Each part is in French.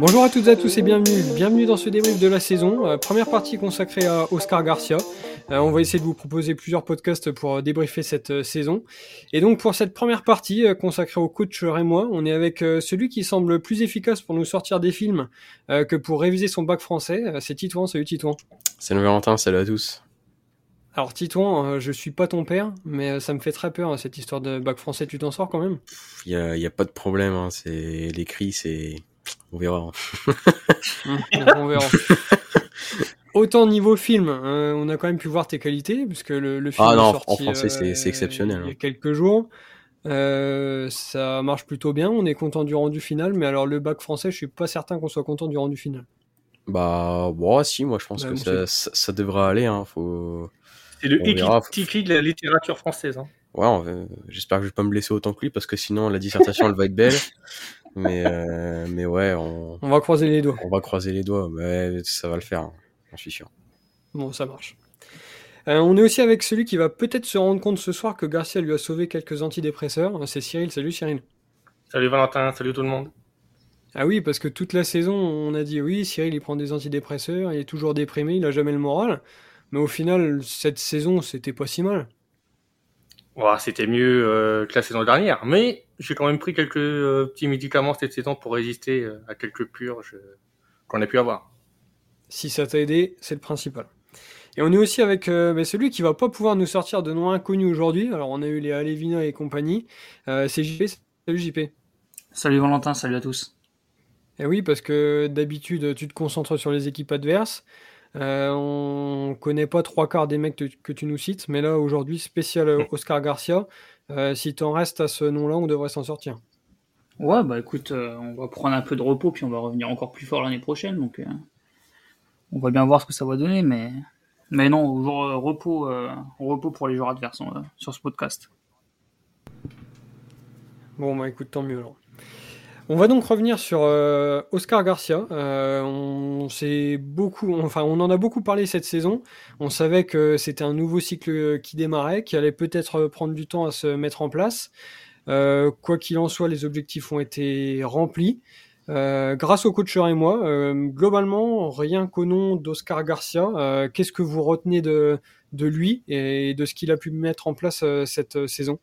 Bonjour à toutes et à tous et bienvenue. Bienvenue dans ce débrief de la saison. Euh, première partie consacrée à Oscar Garcia. Euh, on va essayer de vous proposer plusieurs podcasts pour euh, débriefer cette saison. Et donc pour cette première partie consacrée au coach moi, on est avec celui qui semble plus efficace pour nous sortir des films que pour réviser son bac français. C'est Titouan. Salut Titouan. Salut Valentin, salut à tous. Alors Titouan, je suis pas ton père, mais ça me fait très peur hein, cette histoire de bac français. Tu t'en sors quand même? Il y a, pas de problème. Hein. C'est l'écrit, c'est on verra. on verra. Autant niveau film, hein, on a quand même pu voir tes qualités, puisque le, le film ah non, est sorti, en français c'est euh, exceptionnel. Il y a hein. quelques jours. Euh, ça marche plutôt bien, on est content du rendu final, mais alors le bac français, je suis pas certain qu'on soit content du rendu final. Bah, bon, si, moi je pense bah, que ça, ça, devrait aller. Hein, faut... C'est le écrit de la littérature française. Hein. Ouais, j'espère que je vais pas me blesser autant que lui, parce que sinon la dissertation elle va être belle. Mais, euh, mais ouais, on... on va croiser les doigts. On va croiser les doigts, mais ça va le faire, hein, j'en suis sûr. Bon, ça marche. Euh, on est aussi avec celui qui va peut-être se rendre compte ce soir que Garcia lui a sauvé quelques antidépresseurs. C'est Cyril. Salut Cyril. Salut Valentin, salut tout le monde. Ah oui, parce que toute la saison, on a dit oui, Cyril il prend des antidépresseurs, il est toujours déprimé, il a jamais le moral. Mais au final, cette saison, c'était pas si mal. C'était mieux euh, que la saison dernière, mais j'ai quand même pris quelques euh, petits médicaments cette saison pour résister euh, à quelques purges euh, qu'on a pu avoir. Si ça t'a aidé, c'est le principal. Et on est aussi avec ben, celui qui va pas pouvoir nous sortir de noms inconnus aujourd'hui. Alors on a eu les Alevina et compagnie. c'est JP. Salut JP. Salut Valentin, salut à tous. Et eh oui, parce que d'habitude tu te concentres sur les équipes adverses. on connaît pas trois quarts des mecs que tu nous cites, mais là aujourd'hui spécial Oscar Garcia. Euh, si t'en restes à ce nom-là, on devrait s'en sortir. Ouais, bah écoute, euh, on va prendre un peu de repos, puis on va revenir encore plus fort l'année prochaine. Donc, euh, on va bien voir ce que ça va donner, mais, mais non, repos, repos pour les joueurs adverses sur ce podcast. Bon, bah écoute, tant mieux alors. On va donc revenir sur euh, Oscar Garcia. Euh, on beaucoup, enfin, on en a beaucoup parlé cette saison. On savait que c'était un nouveau cycle qui démarrait, qui allait peut-être prendre du temps à se mettre en place. Euh, quoi qu'il en soit, les objectifs ont été remplis. grâce au coach et moi, globalement, rien qu'au nom d'Oscar Garcia, qu'est-ce que vous retenez de, de lui et de ce qu'il a pu mettre en place cette saison?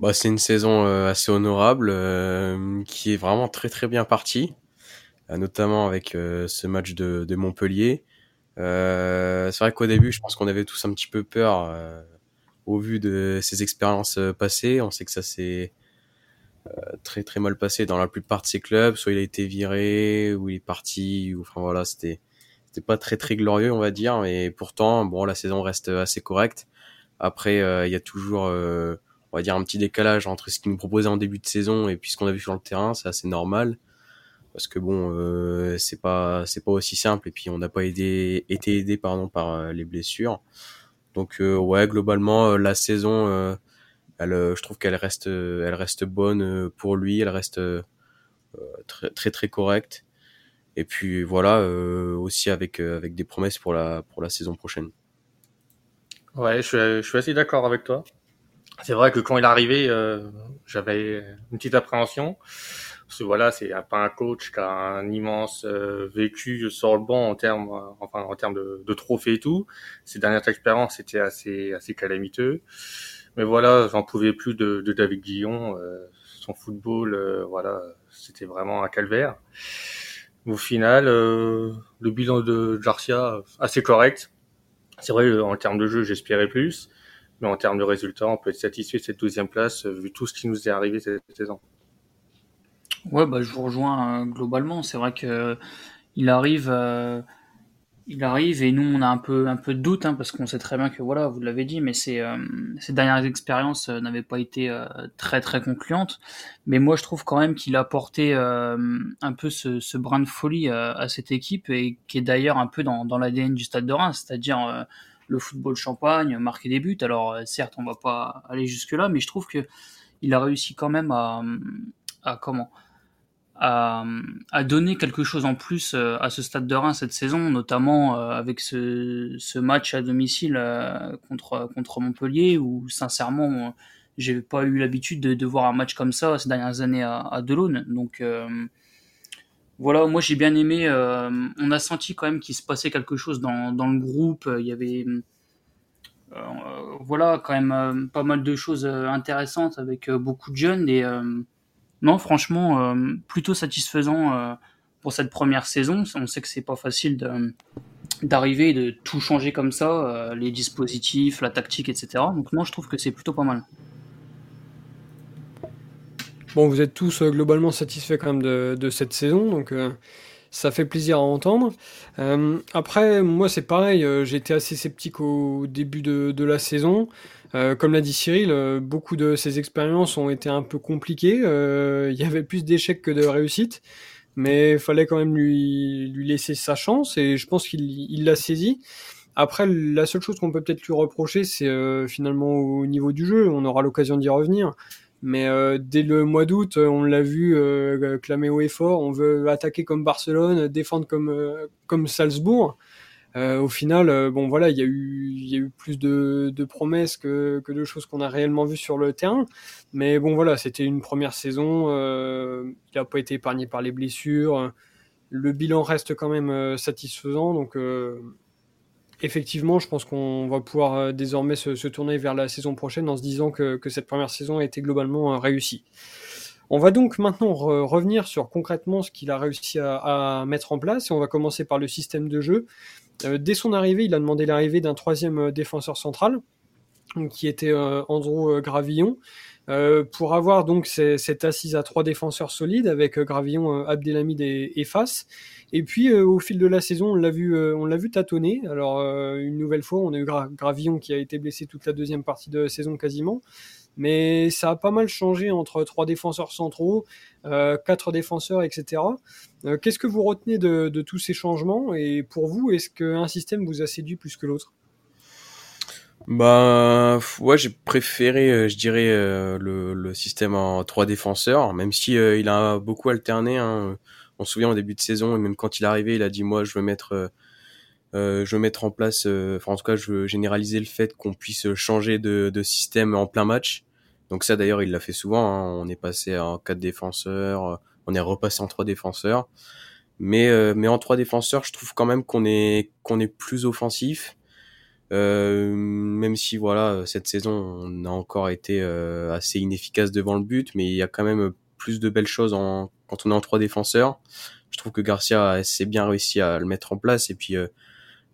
Bah, c'est une saison euh, assez honorable euh, qui est vraiment très très bien partie, euh, notamment avec ce match de, de Montpellier. c'est vrai qu'au début, je pense qu'on avait tous un petit peu peur au vu de ses expériences passées. On sait que ça s'est très très mal passé dans la plupart de ses clubs. Soit il a été viré, ou il est parti, ou enfin voilà, c'était c'était pas très très glorieux, on va dire. Mais pourtant, bon, la saison reste assez correcte. Après, il y a toujours on va dire un petit décalage entre ce qu'il nous proposait en début de saison et puis ce qu'on a vu sur le terrain, c'est assez normal parce que bon, euh, c'est pas c'est pas aussi simple et puis on n'a pas aidé, été aidé pardon par euh, les blessures. Donc euh, ouais, globalement la saison, elle, je trouve qu'elle reste elle reste bonne pour lui, elle reste très très très correcte. Et puis voilà aussi avec avec des promesses pour la pour la saison prochaine. Ouais, je je suis assez d'accord avec toi. C'est vrai que quand il est arrivé, euh, j'avais une petite appréhension. Parce que voilà, c'est pas un coach qui a un immense euh, vécu sur le banc en termes, euh, enfin en termes de, de trophées et tout. Ses dernières expériences étaient assez assez calamiteux. Mais voilà, j'en pouvais plus de, de David Guillon. son football, voilà, c'était vraiment un calvaire. Au final, le bilan de Garcia assez correct. C'est vrai, en termes de jeu, j'espérais plus. Mais en termes de résultats, on peut être satisfait de cette douzième place euh, vu tout ce qui nous est arrivé cette saison. Ouais, bah, je vous rejoins euh, globalement. C'est vrai que il arrive, euh, il arrive et nous on a un peu un peu de doute hein, parce qu'on sait très bien que voilà, vous l'avez dit, mais ces dernières expériences n'avaient pas été très très concluantes. Mais moi je trouve quand même qu'il a apporté un peu ce, ce, brin de folie à cette équipe et qui est d'ailleurs un peu dans, dans l'ADN du Stade de Reims, c'est-à-dire le football champagne, marquer des buts. Alors euh, certes, on va pas aller jusque là, mais je trouve que il a réussi quand même à, comment à, donner quelque chose en plus euh, à ce stade de Reims cette saison, notamment euh, avec ce, match à domicile contre contre Montpellier, où sincèrement j'ai pas eu l'habitude de, voir un match comme ça ces dernières années à, à Delaune. Donc voilà, moi j'ai bien aimé. on a senti quand même qu'il se passait quelque chose dans, dans le groupe. Il y avait voilà quand même pas mal de choses intéressantes avec beaucoup de jeunes et non franchement plutôt satisfaisant pour cette première saison. On sait que c'est pas facile d'arriver et de tout changer comme ça, euh, les dispositifs, la tactique, etc. Donc moi je trouve que c'est plutôt pas mal. Bon, vous êtes tous euh, globalement satisfaits quand même de, cette saison, donc euh, ça fait plaisir à entendre. après, moi c'est pareil, j'étais assez sceptique au début de, de la saison. comme l'a dit Cyril, beaucoup de ces expériences ont été un peu compliquées. Il y avait plus d'échecs que de réussites mais il fallait quand même lui, lui laisser sa chance et je pense qu'il l'a saisi. Après, la seule chose qu'on peut peut-être lui reprocher, c'est euh, finalement au niveau du jeu. On aura l'occasion d'y revenir. Mais euh, dès le mois d'août, on l'a vu euh, clamer haut et fort. On veut attaquer comme Barcelone, défendre comme, comme Salzbourg. Euh, au final, euh, bon voilà, il y a eu, il y a eu plus de, de promesses que, que, de choses qu'on a réellement vues sur le terrain. Mais bon voilà, c'était une première saison. Euh, il n'a pas été épargné par les blessures. Le bilan reste quand même satisfaisant. Donc effectivement, je pense qu'on va pouvoir désormais se, tourner vers la saison prochaine en se disant que, cette première saison a été globalement réussie. On va donc maintenant revenir sur concrètement ce qu'il a réussi à, mettre en place et on va commencer par le système de jeu. Euh, dès son arrivée, il a demandé l'arrivée d'un troisième euh, défenseur central, qui était euh, Andrew Gravillon. Pour avoir donc cette assise à trois défenseurs solides avec Gravillon, Abdelhamid et, et Fas. Et puis au fil de la saison, on l'a vu, on l'a vu tâtonner. Alors une nouvelle fois, on a eu Gravillon qui a été blessé toute la deuxième partie de la saison quasiment mais ça a pas mal changé entre trois défenseurs centraux, euh, quatre défenseurs, etc. Euh, qu'est-ce que vous retenez de, tous ces changements? Et pour vous, est-ce qu'un système vous a séduit plus que l'autre? Bah ouais j'ai préféré euh, je dirais le, système en trois défenseurs même si il a beaucoup alterné hein. on se souvient au début de saison et même quand il est arrivé il a dit moi je veux mettre je veux mettre en place enfin en tout cas je veux généraliser le fait qu'on puisse changer de, système en plein match donc ça d'ailleurs il l'a fait souvent. Hein. On est passé en quatre défenseurs, on est repassé en trois défenseurs. Mais euh, mais en trois défenseurs, je trouve quand même qu'on est qu'on est plus offensif. Euh, même si voilà cette saison on a encore été euh, assez inefficace devant le but, mais il y a quand même plus de belles choses en, quand on est en trois défenseurs. Je trouve que Garcia assez bien réussi à le mettre en place et puis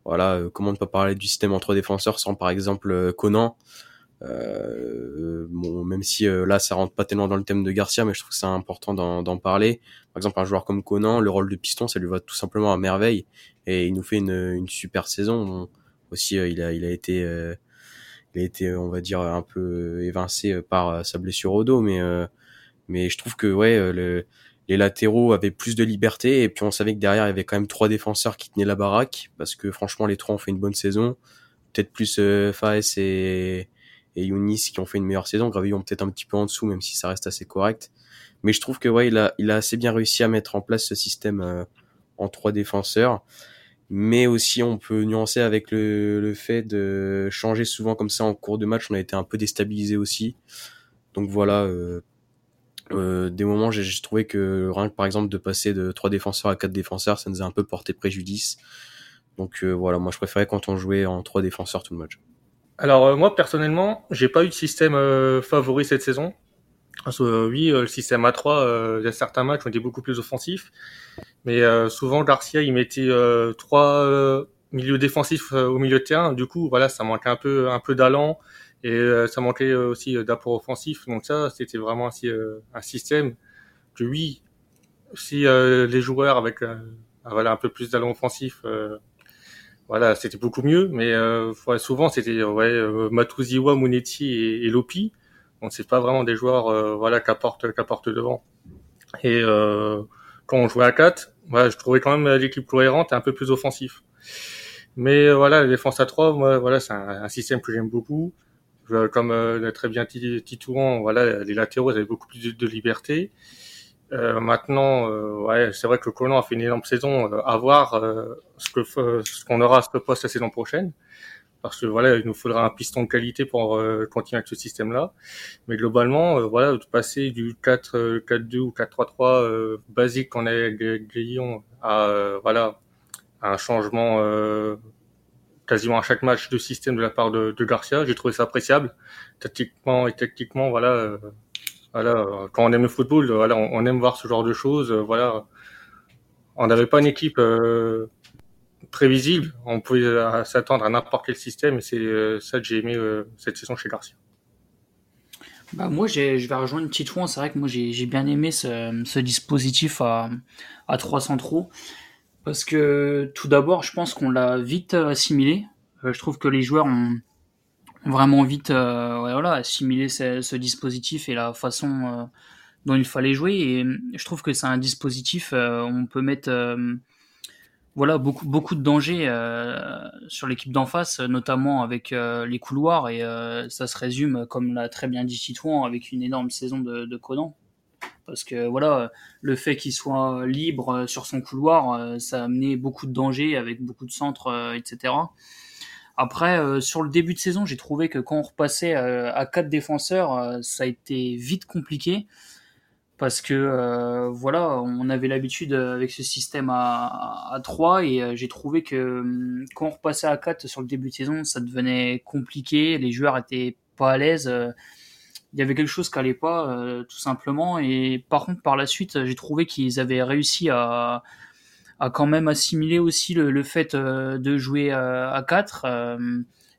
voilà comment ne pas parler du système en trois défenseurs sans par exemple Conan euh, bon, même si euh, là ça rentre pas tellement dans le thème de Garcia, mais je trouve que c'est important d'en parler. Par exemple, un joueur comme Conan, le rôle de piston, ça lui va tout simplement à merveille, et il nous fait une, une super saison. Aussi, euh, il a, il a été, il a été, on va dire, un peu évincé par sa blessure au dos, mais mais je trouve que ouais, le, les latéraux avaient plus de liberté, et puis on savait que derrière il y avait quand même trois défenseurs qui tenaient la baraque, parce que franchement les trois ont fait une bonne saison. Peut-être plus Faes et et Younis qui ont fait une meilleure saison. Gravillon peut-être un petit peu en dessous, même si ça reste assez correct. Mais je trouve que ouais, il a, il a assez bien réussi à mettre en place ce système euh, en trois défenseurs. Mais aussi, on peut nuancer avec le, le fait de changer souvent comme ça en cours de match. On a été un peu déstabilisé aussi. Donc voilà, euh, euh, des moments, j'ai trouvé que rien que par exemple de passer de trois défenseurs à quatre défenseurs, ça nous a un peu porté préjudice. Donc euh, voilà, moi je préférais quand on jouait en trois défenseurs tout le match. Alors euh, moi personnellement, j'ai pas eu de système euh, favori cette saison. Euh, oui, le système A3, il y a certains matchs ont été beaucoup plus offensifs, mais souvent Garcia il mettait trois milieux défensifs au milieu de terrain. Du coup, voilà, ça manquait un peu un peu d'allant et ça manquait aussi d'apport offensif. Donc ça, c'était vraiment un, système que oui, si les joueurs avec voilà un peu plus d'allant offensif voilà, c'était beaucoup mieux, mais euh, souvent c'était ouais, euh, Matuziwa, Munetti et, et, Lopi. Donc c'est pas vraiment des joueurs euh, voilà qu'apportent qu'apportent devant. Et euh, quand on jouait à 4, voilà, je trouvais quand même l'équipe cohérente et un peu plus offensif. Mais euh, voilà, la défense à 3, moi, voilà, c'est un, un, système que j'aime beaucoup. Comme l'a très bien Titouan, voilà, les latéraux avaient beaucoup plus de, de liberté. Euh, maintenant, euh, ouais, c'est vrai que Conan a fait une énorme saison. Euh, à voir ce que ce qu'on aura à ce poste la saison prochaine. Parce que voilà, il nous faudra un piston de qualité pour euh, continuer avec ce système-là. Mais globalement, euh, voilà, de passer du 4 4-2 ou 4-3-3 basique qu'on a avec Lyon à voilà un changement quasiment à chaque match de système de la part de, de Garcia, j'ai trouvé ça appréciable, tactiquement et tactiquement, voilà. voilà, quand on aime le football, voilà, on, on aime voir ce genre de choses, voilà on n'avait pas une équipe euh, prévisible. On pouvait euh, s'attendre à n'importe quel système et c'est euh, ça que j'ai aimé cette saison chez Garcia. Bah moi, je vais rejoindre Titouan. C'est vrai que moi, j'ai bien aimé ce, dispositif à, à 3 centraux. Parce que tout d'abord, je pense qu'on l'a vite assimilé. je trouve que les joueurs ont vraiment vite voilà, assimilé ce, dispositif et la façon dont il fallait jouer. Et je trouve que c'est un dispositif, euh, on peut mettre euh, voilà beaucoup beaucoup de dangers euh, sur l'équipe d'en face, notamment avec les couloirs et ça se résume comme l'a très bien dit Titouan avec une énorme saison de, de Conan. Parce que voilà, le fait qu'il soit libre sur son couloir, ça a amené beaucoup de dangers avec beaucoup de centres, etc. Après, sur le début de saison, j'ai trouvé que quand on repassait à quatre défenseurs, ça a été vite compliqué parce que euh, voilà, on avait l'habitude avec ce système à, à 3 et euh, j'ai trouvé que hum, quand on repassait à 4 sur le début de saison, ça devenait compliqué, les joueurs étaient pas à l'aise, euh, il y avait quelque chose qui allait pas tout simplement. Et par contre par la suite, j'ai trouvé qu'ils avaient réussi à à quand même assimiler aussi le, le fait de jouer à 4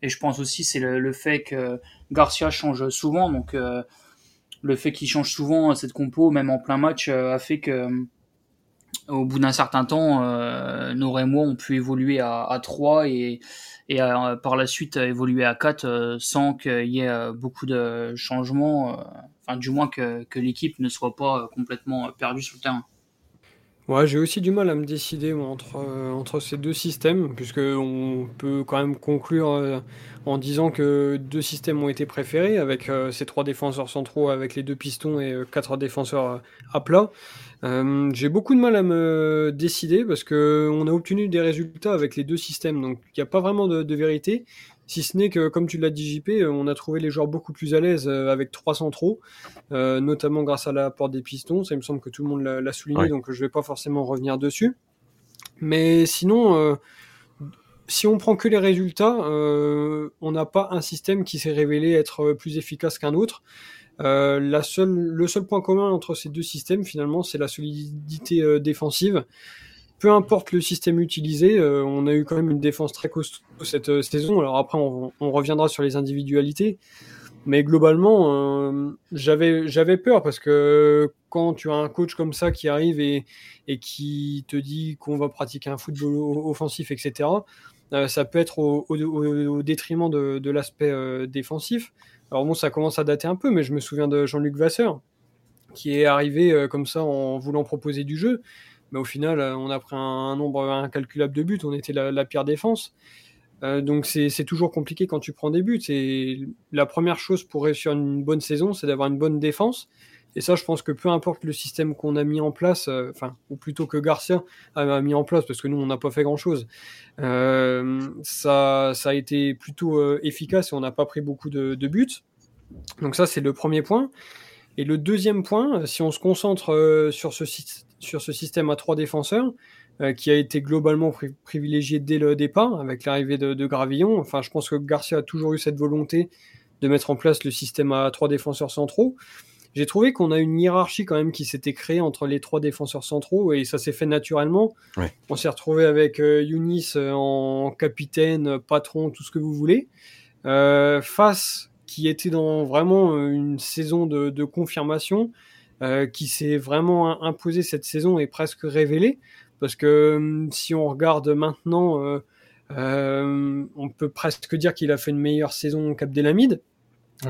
et je pense aussi c'est le, le, fait que Garcia change souvent donc le fait qu'il change souvent cette compo, même en plein match, euh, a fait que euh, au bout d'un certain temps, euh, Nora et moi ont pu évoluer à, à 3 et, et par la suite évoluer à 4 sans qu'il y ait beaucoup de changements, enfin du moins que, que l'équipe ne soit pas complètement perdue sur le terrain. Ouais, j'ai aussi du mal à me décider entre, entre ces deux systèmes, puisque on peut quand même conclure en disant que deux systèmes ont été préférés, avec euh, ces trois défenseurs centraux, avec les deux pistons et euh, quatre défenseurs euh, à plat. J'ai beaucoup de mal à me décider parce que on a obtenu des résultats avec les deux systèmes, donc il n'y a pas vraiment de, vérité. Si ce n'est que, comme tu l'as dit JP, on a trouvé les joueurs beaucoup plus à l'aise avec trois centraux, notamment grâce à la porte des pistons. Ça, il me semble que tout le monde l'a souligné, donc je ne vais pas forcément revenir dessus. Mais sinon, si on prend que les résultats, euh, on n'a pas un système qui s'est révélé être plus efficace qu'un autre. Euh, la seule, le seul point commun entre ces deux systèmes, finalement, c'est la solidité euh, défensive. Peu importe le système utilisé, euh, on a eu quand même une défense très costaud cette euh, saison. Alors après, on, reviendra sur les individualités. Mais globalement, j'avais j'avais peur parce que quand tu as un coach comme ça qui arrive et, qui te dit qu'on va pratiquer un football offensif, etc., euh, ça peut être au, détriment de, l'aspect euh, défensif. Alors bon, ça commence à dater un peu, mais je me souviens de Jean-Luc Vasseur, qui est arrivé euh, comme ça en voulant proposer du jeu. Mais au final, on a pris un, nombre incalculable de buts, on était la, pire défense. donc c'est toujours compliqué quand tu prends des buts. C'est la première chose pour réussir une bonne saison, c'est d'avoir une bonne défense. Et ça, je pense que peu importe le système qu'on a mis en place, euh, enfin, ou plutôt que Garcia a mis en place, parce que nous, on n'a pas fait grand-chose, euh, ça, ça a été plutôt euh, efficace et on n'a pas pris beaucoup de, buts. Donc ça, c'est le premier point. Et le deuxième point, si on se concentre sur, ce, sur ce système à trois défenseurs, qui a été globalement privilégié dès le départ, avec l'arrivée de, de Gravillon, enfin, je pense que Garcia a toujours eu cette volonté de mettre en place le système à trois défenseurs centraux. J'ai trouvé qu'on a une hiérarchie quand même qui s'était créée entre les trois défenseurs centraux et ça s'est fait naturellement. On s'est retrouvé avec euh, Younis euh, en capitaine, patron, tout ce que vous voulez. Euh, face qui était dans vraiment euh, une saison de, de confirmation, euh, qui s'est vraiment imposé cette saison et presque révélé. Parce que hum, si on regarde maintenant, euh, on peut presque dire qu'il a fait une meilleure saison Cap Delamide.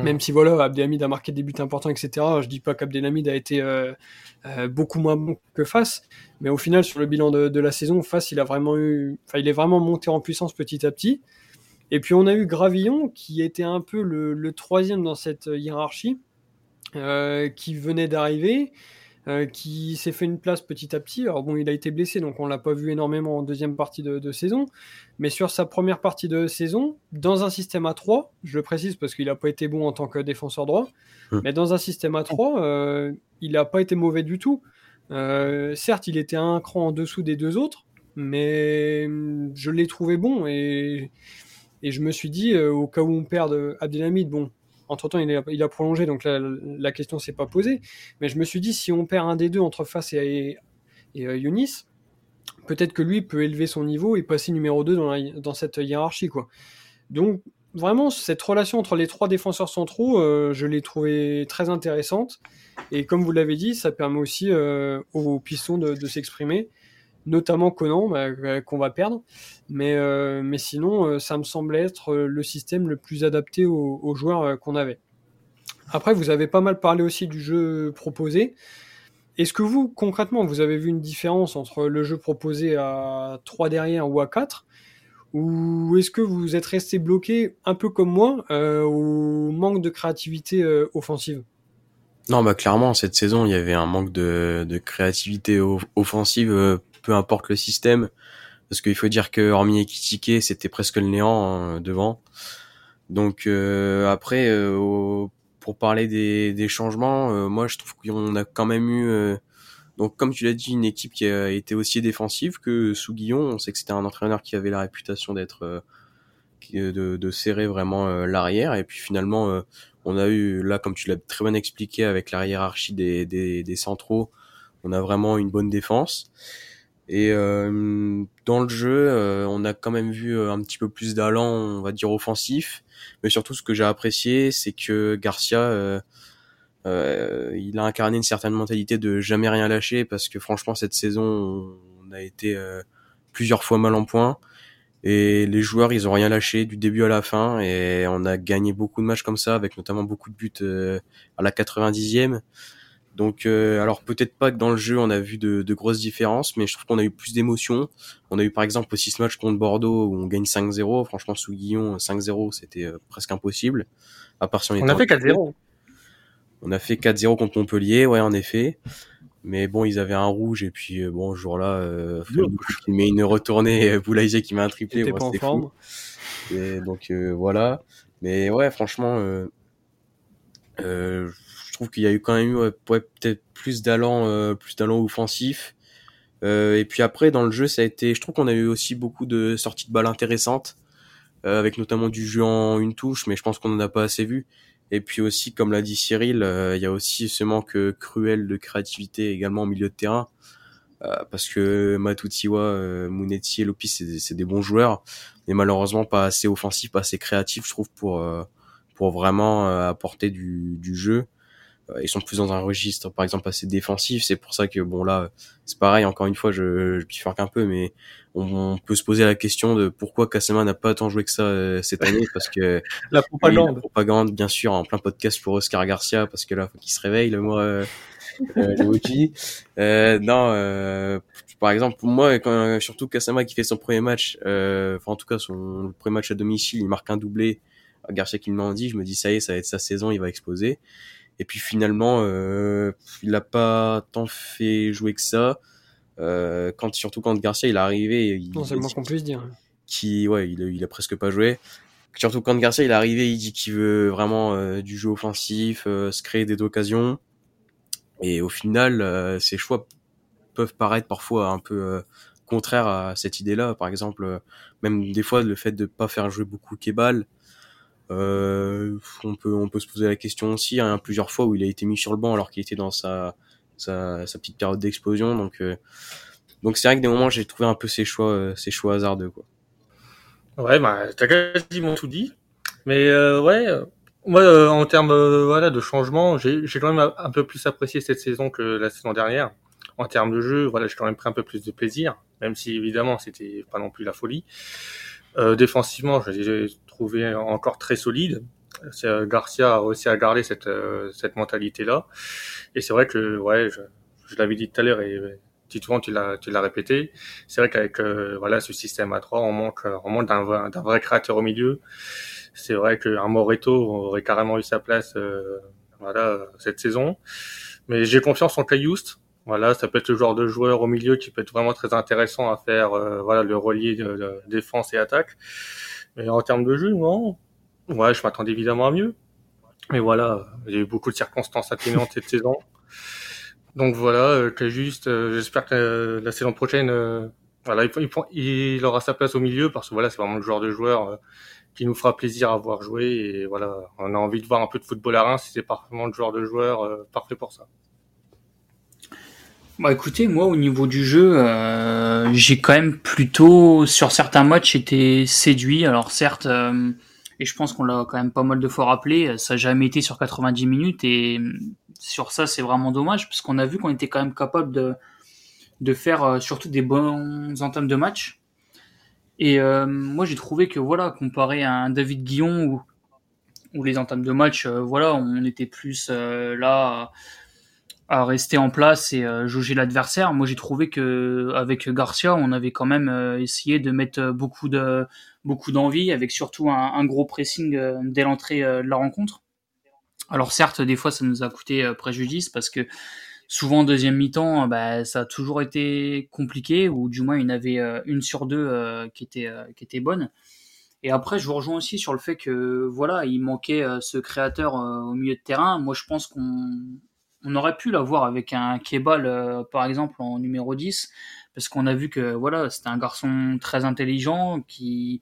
Même si voilà, Abdelhamid a marqué des buts importants, etc. Je dis pas qu'Abdelhamid a été euh, euh, beaucoup moins bon que Fas, mais au final sur le bilan de, de, la saison, Fas il a vraiment eu, enfin il est vraiment monté en puissance petit à petit. Et puis on a eu Gravillon qui était un peu le, le troisième dans cette hiérarchie, euh, qui venait d'arriver, euh, qui s'est fait une place petit à petit. Alors bon, il a été blessé, donc on l'a pas vu énormément en deuxième partie de, saison. Mais sur sa première partie de saison, dans un système à 3, je le précise parce qu'il n'a pas été bon en tant que défenseur droit, hum. mais dans un système à 3, euh, il n'a pas été mauvais du tout. Certes, il était un cran en dessous des deux autres, mais hum, je l'ai trouvé bon et, et je me suis dit, au cas où on perd Abdelhamid, bon, entre-temps, il, a, prolongé, donc la, la question s'est pas posée. Mais je me suis dit, si on perd un des deux entre Face et, et, euh, Younis, peut-être que lui peut élever son niveau et passer numéro 2 dans, dans cette hiérarchie. Quoi. Donc, vraiment, cette relation entre les trois défenseurs centraux, euh, je l'ai trouvé très intéressante. Et comme vous l'avez dit, ça permet aussi euh, aux pistons de s'exprimer notamment Conan, bah, euh, qu'on va perdre. Mais, euh, sinon, euh, ça me semblait être le système le plus adapté aux, joueurs qu'on avait. Après, vous avez pas mal parlé aussi du jeu proposé. Est-ce que vous, concrètement, vous avez vu une différence entre le jeu proposé à 3 derrière ou à 4 Ou est-ce que vous êtes resté bloqué, un peu comme moi, au manque de créativité offensive? Non, bah clairement, cette saison, il y avait un manque de créativité offensive peu importe le système, parce qu'il faut dire que hormis Ekitike, c'était presque le néant hein, devant. Donc euh, après, euh, pour parler des, changements, euh, moi je trouve qu'on a quand même eu, donc comme tu l'as dit, une équipe qui a été aussi défensive que sous Guillon. On sait que c'était un entraîneur qui avait la réputation d'être de, serrer vraiment l'arrière et puis finalement on a eu là comme tu l'as très bien expliqué avec la hiérarchie des, des centraux on a vraiment une bonne défense et euh, dans le jeu, euh, on a quand même vu euh, un petit peu plus d'allant, on va dire offensif. Mais surtout, ce que j'ai apprécié, c'est que Garcia, il a incarné une certaine mentalité de jamais rien lâcher, parce que franchement, cette saison, on a été plusieurs fois mal en point. Et les joueurs, ils ont rien lâché du début à la fin, et on a gagné beaucoup de matchs comme ça, avec notamment beaucoup de buts à la 90e. Donc, euh, alors peut-être pas que dans le jeu on a vu de, de grosses différences, mais je trouve qu'on a eu plus d'émotions. On a eu par exemple aussi ce match contre Bordeaux où on gagne 5-0. Franchement, sous Guillon, 5-0, c'était euh, presque impossible. À part si on, on a fait 4-0. On a fait 4-0 contre Montpellier, ouais, en effet. Mais bon, ils avaient un rouge et puis euh, bon, ce jour-là, euh, il met une retournée, Boulaïsé qui met un triplé, ouais, c'était fou. Et donc voilà. Mais ouais, franchement, euh, trouve qu'il y a eu quand même eu peut-être plus d'allant, euh, plus d'allant offensif. Euh, et puis après, dans le jeu, ça a été, je trouve qu'on a eu aussi beaucoup de sorties de balles intéressantes, euh, avec notamment du jeu en une touche, mais je pense qu'on en a pas assez vu. Et puis aussi, comme l'a dit Cyril, il y a aussi ce manque cruel de créativité également au milieu de terrain. parce que Matutiwa, euh, et Lopis, c'est des bons joueurs, mais malheureusement pas assez offensifs, pas assez créatifs, je trouve, pour pour vraiment apporter du, du jeu. Euh, ils sont plus dans un registre par exemple assez défensif. C'est pour ça que bon là c'est pareil encore une fois je, je bifurque un peu mais on, peut se poser la question de pourquoi Kasema n'a pas tant joué que ça euh, cette année parce que la propagande. La propagande bien sûr en plein podcast pour Oscar Garcia parce que là faut qu'il se réveille le mois euh, euh, euh, non euh, par exemple pour moi quand, surtout Kasama qui fait son premier match enfin en tout cas son premier match à domicile il marque un doublé. Garcia qui me dit je me dis ça y est ça va être sa saison il va exploser et puis finalement, euh, il n'a pas tant fait jouer que ça. Euh, quand surtout quand Garcia il est arrivé, non c'est le moins qu'on puisse dire. Qui ouais, il, il a presque pas joué. Surtout quand Garcia il est arrivé, il dit qu'il veut vraiment euh, du jeu offensif, euh, se créer des occasions. Et au final, euh, ses choix peuvent paraître parfois un peu contraires à cette idée-là. Par exemple, même des fois le fait de pas faire jouer beaucoup Kebal, euh, on peut on peut se poser la question aussi hein, plusieurs fois où il a été mis sur le banc alors qu'il était dans sa sa, sa petite période d'explosion. Donc euh, donc c'est vrai que des moments j'ai trouvé un peu ses choix euh, ses choix hasardeux quoi. Ouais bah t'as quasiment tout dit. Mais euh, ouais moi en termes voilà de changement j'ai j'ai quand même un peu plus apprécié cette saison que la saison dernière. En termes de jeu voilà j'ai quand même pris un peu plus de plaisir même si évidemment c'était pas non plus la folie. euh, défensivement, je l'ai trouvé encore très solide. Euh, Garcia a réussi à garder cette, euh, cette mentalité-là. Et c'est vrai que, ouais, je, je l'avais dit tout à l'heure et Titouan, tu l'as, tu l'as répété. C'est vrai qu'avec voilà ce système à 3, on manque, on manque d'un, vrai créateur au milieu. C'est vrai qu'un Moreto aurait carrément eu sa place, voilà, cette saison. Mais j'ai confiance en Cayoust. Voilà, ça peut être le genre de joueur au milieu qui peut être vraiment très intéressant à faire, euh, voilà, le relier de, défense et attaque. Mais en termes de jeu, non. Ouais, je m'attendais évidemment à mieux. Mais voilà, il y a eu beaucoup de circonstances atténuantes cette saison. Donc voilà, euh, juste, euh, j'espère que euh, la saison prochaine, voilà, il, il, aura sa place au milieu parce que voilà, c'est vraiment le joueur de joueur qui nous fera plaisir à voir jouer et voilà, on a envie de voir un peu de football à Reims, c'est parfaitement le joueur de joueur parfait pour ça. Bah écoutez, moi au niveau du jeu, j'ai quand même plutôt sur certains matchs été séduit. Alors certes, et je pense qu'on l'a quand même pas mal de fois rappelé, ça n'a jamais été sur 90 minutes et sur ça, c'est vraiment dommage parce qu'on a vu qu'on était quand même capable de, de faire euh, surtout des bons entames de match. Et euh, moi, j'ai trouvé que voilà, comparé à un David Guillon où, où les entames de match, euh, voilà, on était plus là à, rester en place et jauger l'adversaire. Moi, j'ai trouvé que avec Garcia, on avait quand même essayé de mettre beaucoup de beaucoup d'envie, avec surtout un, gros pressing dès l'entrée de la rencontre. Alors certes, des fois, ça nous a coûté euh, préjudice parce que souvent en deuxième mi-temps, bah, ça a toujours été compliqué, ou du moins il y en avait euh, une sur deux euh, qui était qui était bonne. Et après, je vous rejoins aussi sur le fait que voilà, il manquait ce créateur au milieu de terrain. Moi, je pense qu'on on aurait pu l'avoir avec un Kebal, par exemple, en numéro 10, parce qu'on a vu que voilà, c'était un garçon très intelligent qui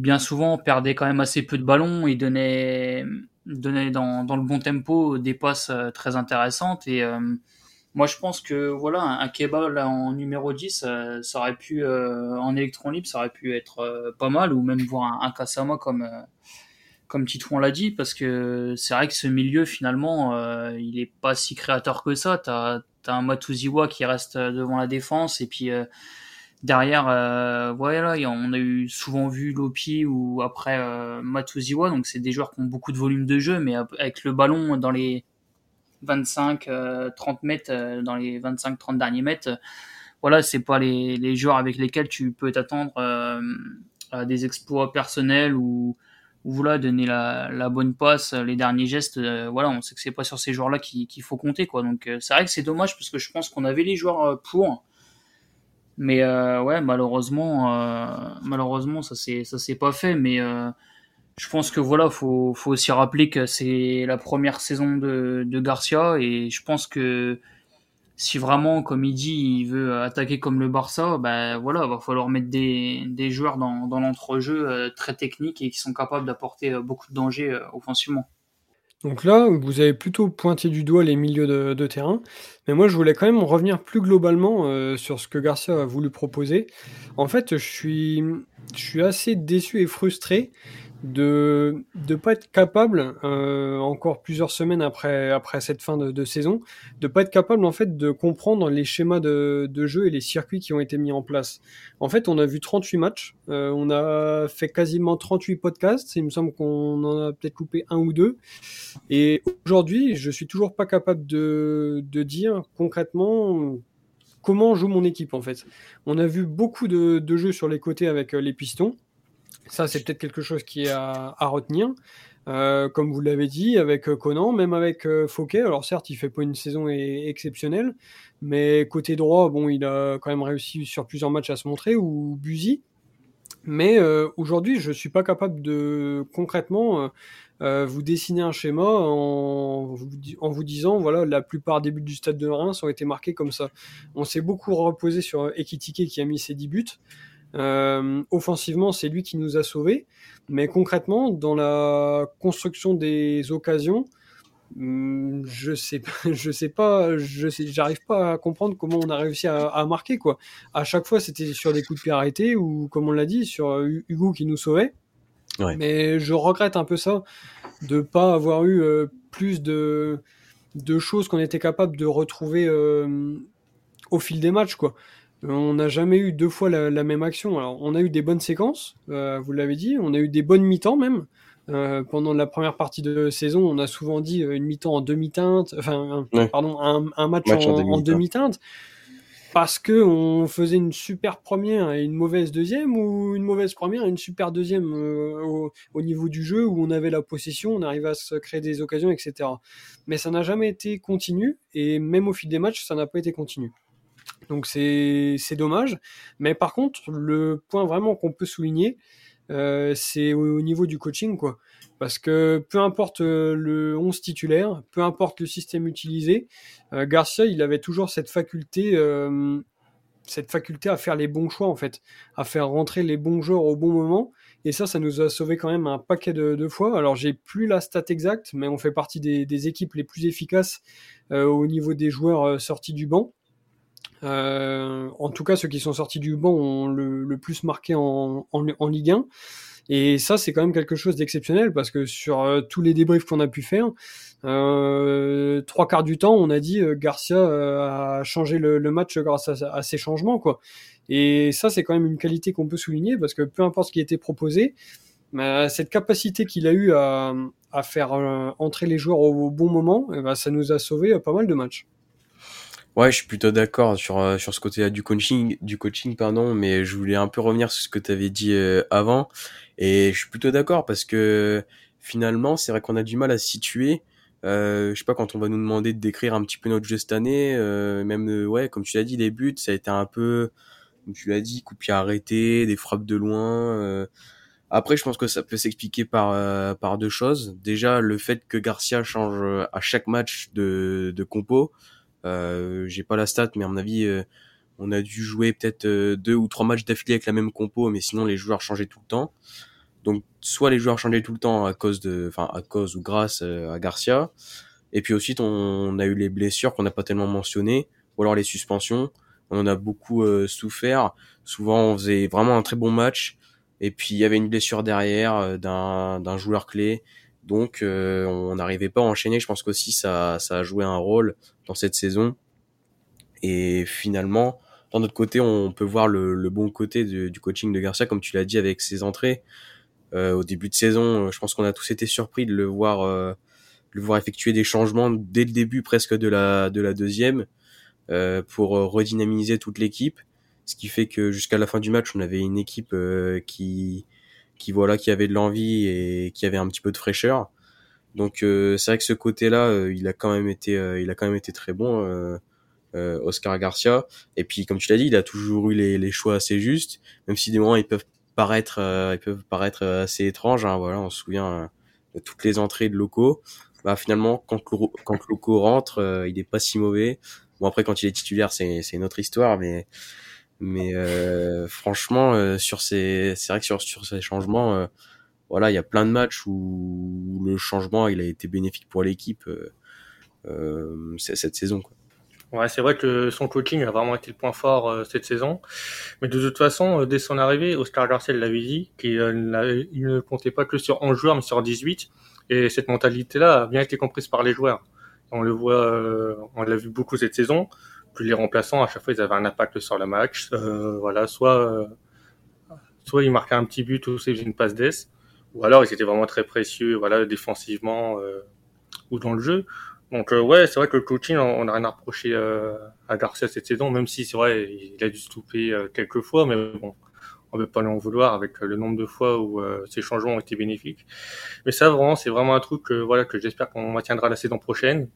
bien souvent perdait quand même assez peu de ballons et donnait, dans, le bon tempo des passes euh, très intéressantes. Et euh, moi, je pense que voilà, un Keba là, en numéro 10, euh, ça aurait pu, en électron libre, ça aurait pu être pas mal, ou même voir un, un Kasama comme, comme Titouan l'a dit, parce que c'est vrai que ce milieu, finalement, il est pas si créateur que ça. T'as as un Matuziwa qui reste devant la défense, et puis Derrière, euh, voilà, on a eu souvent vu Lopi ou après euh, Matuziwa, donc c'est des joueurs qui ont beaucoup de volume de jeu, mais avec le ballon dans les 25-30 euh, mètres, euh, dans les 25-30 derniers mètres, voilà, c'est pas les, les, joueurs avec lesquels tu peux t'attendre à des exploits personnels ou, ou voilà, donner la, bonne passe, les derniers gestes. voilà, on sait que c'est pas sur ces joueurs-là qu'il faut compter, quoi. Donc c'est vrai que c'est dommage parce que je pense qu'on avait les joueurs pour. Mais euh, ouais, malheureusement, euh, malheureusement, ça c'est ça s'est pas fait. Mais euh, je pense que voilà, faut faut aussi rappeler que c'est la première saison de, de Garcia et je pense que si vraiment, comme il dit, il veut attaquer comme le Barça, ben voilà, va falloir mettre des, des joueurs dans, dans l'entrejeu très techniques et qui sont capables d'apporter beaucoup de danger offensivement. Donc là, vous avez plutôt pointé du doigt les milieux de, terrain, mais moi je voulais quand même revenir plus globalement euh, sur ce que Garcia a voulu proposer. En fait, je suis, je suis assez déçu et frustré de ne pas être capable, euh, encore plusieurs semaines après, après cette fin de, saison, de pas être capable en fait de comprendre les schémas de, de, jeu et les circuits qui ont été mis en place. En fait, on a vu 38 matchs, euh, on a fait quasiment 38 podcasts, il me semble qu'on en a peut-être coupé un ou deux, et aujourd'hui, je suis toujours pas capable de, de dire concrètement comment joue mon équipe en fait. On a vu beaucoup de, de jeux sur les côtés avec euh, les pistons, ça, c'est peut-être quelque chose qui est à, retenir. Euh, comme vous l'avez dit, avec euh, Conan, même avec euh, Fouquet. Alors certes, il fait pas une saison exceptionnelle, mais côté droit, bon, il a quand même réussi sur plusieurs matchs à se montrer, ou Buzy. Mais aujourd'hui, je suis pas capable de concrètement vous dessiner un schéma en vous, en vous, disant, voilà, la plupart des buts du stade de Reims ont été marqués comme ça. On s'est beaucoup reposé sur Ekitike qui a mis ses 10 buts. Euh, offensivement, c'est lui qui nous a sauvés. Mais concrètement, dans la construction des occasions, hmm, je sais pas, je sais pas, je sais, j'arrive pas à comprendre comment on a réussi à, marquer quoi. À chaque fois, c'était sur des coups de pied arrêtés ou, comme on l'a dit, sur Hugo qui nous sauvait. Mais je regrette un peu ça, de pas avoir eu euh, plus de, de choses qu'on était capable de retrouver euh, au fil des matchs quoi. On n'a jamais eu deux fois la, même action. Alors, on a eu des bonnes séquences, euh, vous l'avez dit, on a eu des bonnes mi-temps même. Euh, pendant la première partie de saison, on a souvent dit euh, une mi-temps en demi-teinte, enfin, pardon, un, match, en, demi-teinte. parce que on faisait une super première et une mauvaise deuxième ou une mauvaise première et une super deuxième au, au, niveau du jeu où on avait la possession, on arrivait à se créer des occasions, etc. Mais ça n'a jamais été continu et même au fil des matchs, ça n'a pas été continu. Donc c'est dommage. Mais par contre, le point vraiment qu'on peut souligner, euh, c'est au, niveau du coaching, quoi. Parce que peu importe euh, le 11 titulaire, peu importe le système utilisé, euh, Garcia, il avait toujours cette faculté, cette faculté à faire les bons choix, en fait, à faire rentrer les bons joueurs au bon moment. Et ça, ça nous a sauvé quand même un paquet de, fois. Alors, j'ai plus la stat exacte, mais on fait partie des équipes les plus efficaces au niveau des joueurs sortis du banc. Euh, en tout cas, ceux qui sont sortis du banc ont le, plus marqué en, Ligue 1. Et ça, c'est quand même quelque chose d'exceptionnel parce que sur euh, tous les débriefs qu'on a pu faire, euh, trois quarts du temps, on a dit Garcia a changé le, match grâce à, ces changements, quoi. Et ça, c'est quand même une qualité qu'on peut souligner parce que peu importe ce qui était proposé, cette capacité qu'il a eu à, à faire entrer les joueurs au, bon moment, eh ben, ça nous a sauvé pas mal de matchs. Ouais, je suis plutôt d'accord sur euh, sur ce côté-là du coaching, du coaching pardon, mais je voulais un peu revenir sur ce que tu avais dit euh, avant. Et je suis plutôt d'accord parce que finalement, c'est vrai qu'on a du mal à situer. Euh, je sais pas quand on va nous demander de décrire un petit peu notre jeu cette année, euh, même ouais, comme tu l'as dit les buts, ça a été un peu comme tu l'as dit, coup de arrêté, des frappes de loin après, je pense que ça peut s'expliquer par par deux choses. Déjà, le fait que Garcia change à chaque match de de compo, euh, j'ai pas la stat, mais à mon avis, euh, on a dû jouer peut-être euh, deux ou trois matchs d'affilée avec la même compo, mais sinon les joueurs changeaient tout le temps. Donc soit les joueurs changeaient tout le temps à cause de, enfin à cause ou grâce à Garcia, et puis aussi on, a eu les blessures qu'on n'a pas tellement mentionnées, ou alors les suspensions. On en a beaucoup souffert. Souvent on faisait vraiment un très bon match, et puis il y avait une blessure derrière d'un d'un joueur clé. Donc on n'arrivait pas à enchaîner. Je pense qu'aussi ça ça a joué un rôle dans cette saison. Et finalement, d'un autre côté, on peut voir le, bon côté du coaching de Garcia, comme tu l'as dit avec ses entrées. Euh, au début de saison, je pense qu'on a tous été surpris de le voir, euh, le voir effectuer des changements dès le début presque de la de la deuxième euh, pour redynamiser toute l'équipe. Ce qui fait que jusqu'à la fin du match, on avait une équipe qui qui voilà qui avait de l'envie et qui avait un petit peu de fraîcheur. Donc euh, c'est vrai que ce côté-là, euh, il a quand même été, euh, il a quand même été très bon. Oscar Garcia. Et puis, comme tu l'as dit, il a toujours eu les, les, choix assez justes, même si des moments ils peuvent paraître, ils peuvent paraître assez étranges. Hein, voilà, on se souvient de toutes les entrées de locaux. Bah finalement, quand quand locaux rentre, il est pas si mauvais. Bon après, quand il est titulaire, c'est c'est une autre histoire, mais mais franchement, sur ces, c'est vrai que sur sur ces changements voilà, il y a plein de matchs où le changement il a été bénéfique pour l'équipe euh, euh, cette saison. Quoi. Ouais, c'est vrai que son coaching a vraiment été le point fort euh, cette saison. Mais de toute façon, dès son arrivée, Oscar Garcia l'avait dit qu'il ne comptait pas que sur 11 joueurs, mais sur 18. Et cette mentalité-là a bien été comprise par les joueurs. On le voit, on l'a vu beaucoup cette saison. Plus les remplaçants, à chaque fois, ils avaient un impact sur le match. voilà, soit, soit ils marquaient un petit but ou c'est une passe d'ess ou alors ils étaient vraiment très précieux, voilà, défensivement euh, ou dans le jeu. Donc euh, ouais, c'est vrai que le coaching, on n'a rien à reprocher euh, à Garcia cette saison, même si c'est vrai, il a dû se touper quelques fois, mais bon, on ne peut pas lui en vouloir avec le nombre de fois où ces changements ont été bénéfiques. Mais ça, vraiment, c'est vraiment un truc voilà que j'espère qu'on maintiendra la saison prochaine.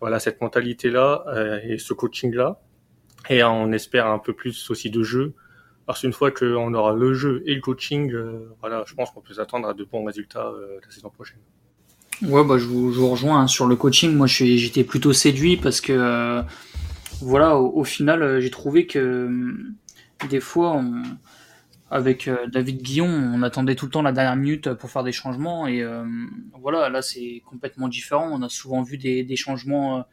Voilà, cette mentalité-là et ce coaching-là. Et on espère un peu plus aussi de jeu parce qu'une fois qu'on aura le jeu et le coaching, euh, voilà, je pense qu'on peut s'attendre à de bons résultats euh, la saison prochaine. Ouais, bah, je, vous, je vous rejoins hein, sur le coaching. Moi, j'étais plutôt séduit parce que, euh, voilà, au, final, j'ai trouvé que des fois, on, avec David Guillon, on attendait tout le temps la dernière minute pour faire des changements. Et voilà, là, c'est complètement différent. On a souvent vu des, changements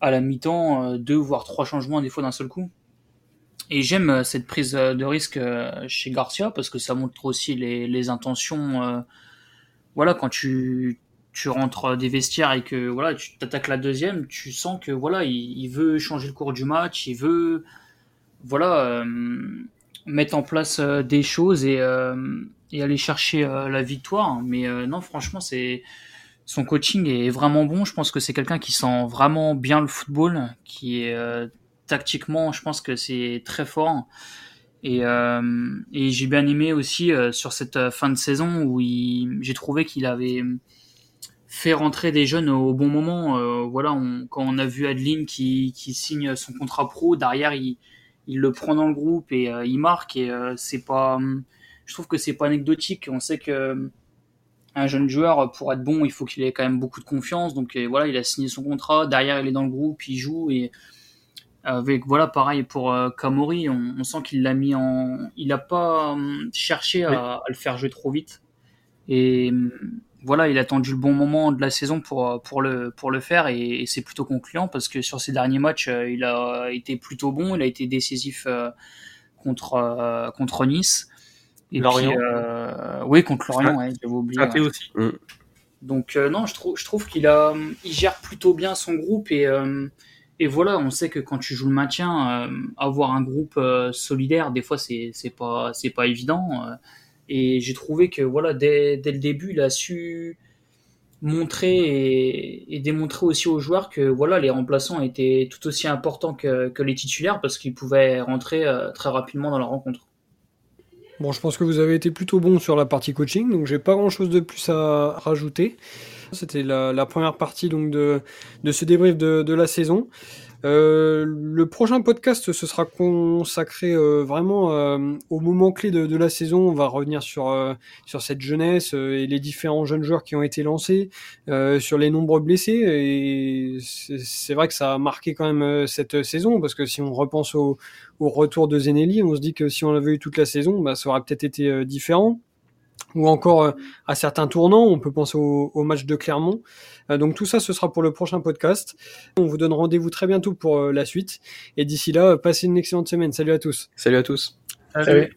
à la mi-temps, deux voire trois changements des fois d'un seul coup. Et j'aime euh, cette prise euh, de risque euh, chez Garcia parce que ça montre aussi les, intentions. voilà, quand tu rentres des vestiaires et que voilà, tu t'attaques la deuxième, tu sens que voilà, il, veut changer le cours du match, il veut voilà mettre en place des choses et, et aller chercher la victoire. Mais non, franchement, c'est son coaching est vraiment bon. Je pense que c'est quelqu'un qui sent vraiment bien le football, qui est tactiquement, je pense que c'est très fort. Et, et j'ai bien aimé aussi sur cette fin de saison où j'ai trouvé qu'il avait fait rentrer des jeunes au bon moment. Euh, voilà, on, quand on a vu Adeline qui, qui, signe son contrat pro, derrière il, il le prend dans le groupe et euh, il marque. Et euh, c'est pas, je trouve que c'est pas anecdotique. On sait que un jeune joueur pour être bon, il faut qu'il ait quand même beaucoup de confiance. Donc voilà, il a signé son contrat. Derrière, il est dans le groupe, il joue et avec voilà pareil pour Kamori, on, sent qu'il l'a mis en, il a pas cherché à, à, le faire jouer trop vite. Et voilà, il a attendu le bon moment de la saison pour, pour, le, pour le faire et, c'est plutôt concluant parce que sur ses derniers matchs, euh, il a été plutôt bon, il a été décisif euh, contre, euh, contre Nice. Et Lorient. oui, contre Lorient, ouais, j'avais oublié. aussi. Mm. Donc non, je trouve, je trouve qu'il a, il gère plutôt bien son groupe et, et voilà, on sait que quand tu joues le maintien, avoir un groupe solidaire, des fois c'est pas c'est pas évident. Et j'ai trouvé que voilà, dès, dès, le début, il a su montrer et, démontrer aussi aux joueurs que voilà, les remplaçants étaient tout aussi importants que, que les titulaires parce qu'ils pouvaient rentrer euh, très rapidement dans la rencontre. Bon, je pense que vous avez été plutôt bon sur la partie coaching, donc j'ai pas grand chose de plus à rajouter. C'était la, la, première partie donc de, de ce débrief de, de la saison. Euh, le prochain podcast, ce sera consacré euh, vraiment euh, au moment clé de, de, la saison. On va revenir sur euh, sur cette jeunesse et les différents jeunes joueurs qui ont été lancés, sur les nombreux blessés. Et c'est vrai que ça a marqué quand même cette saison parce que si on repense au, au retour de Zenelli, on se dit que si on avait eu toute la saison, bah, ça aurait peut-être été différent ou encore euh, à certains tournants. On peut penser au, match de Clermont. Euh, donc tout ça, ce sera pour le prochain podcast. On vous donne rendez-vous très bientôt pour euh, la suite. Et d'ici là, passez une excellente semaine. Salut à tous. Salut à tous. Salut.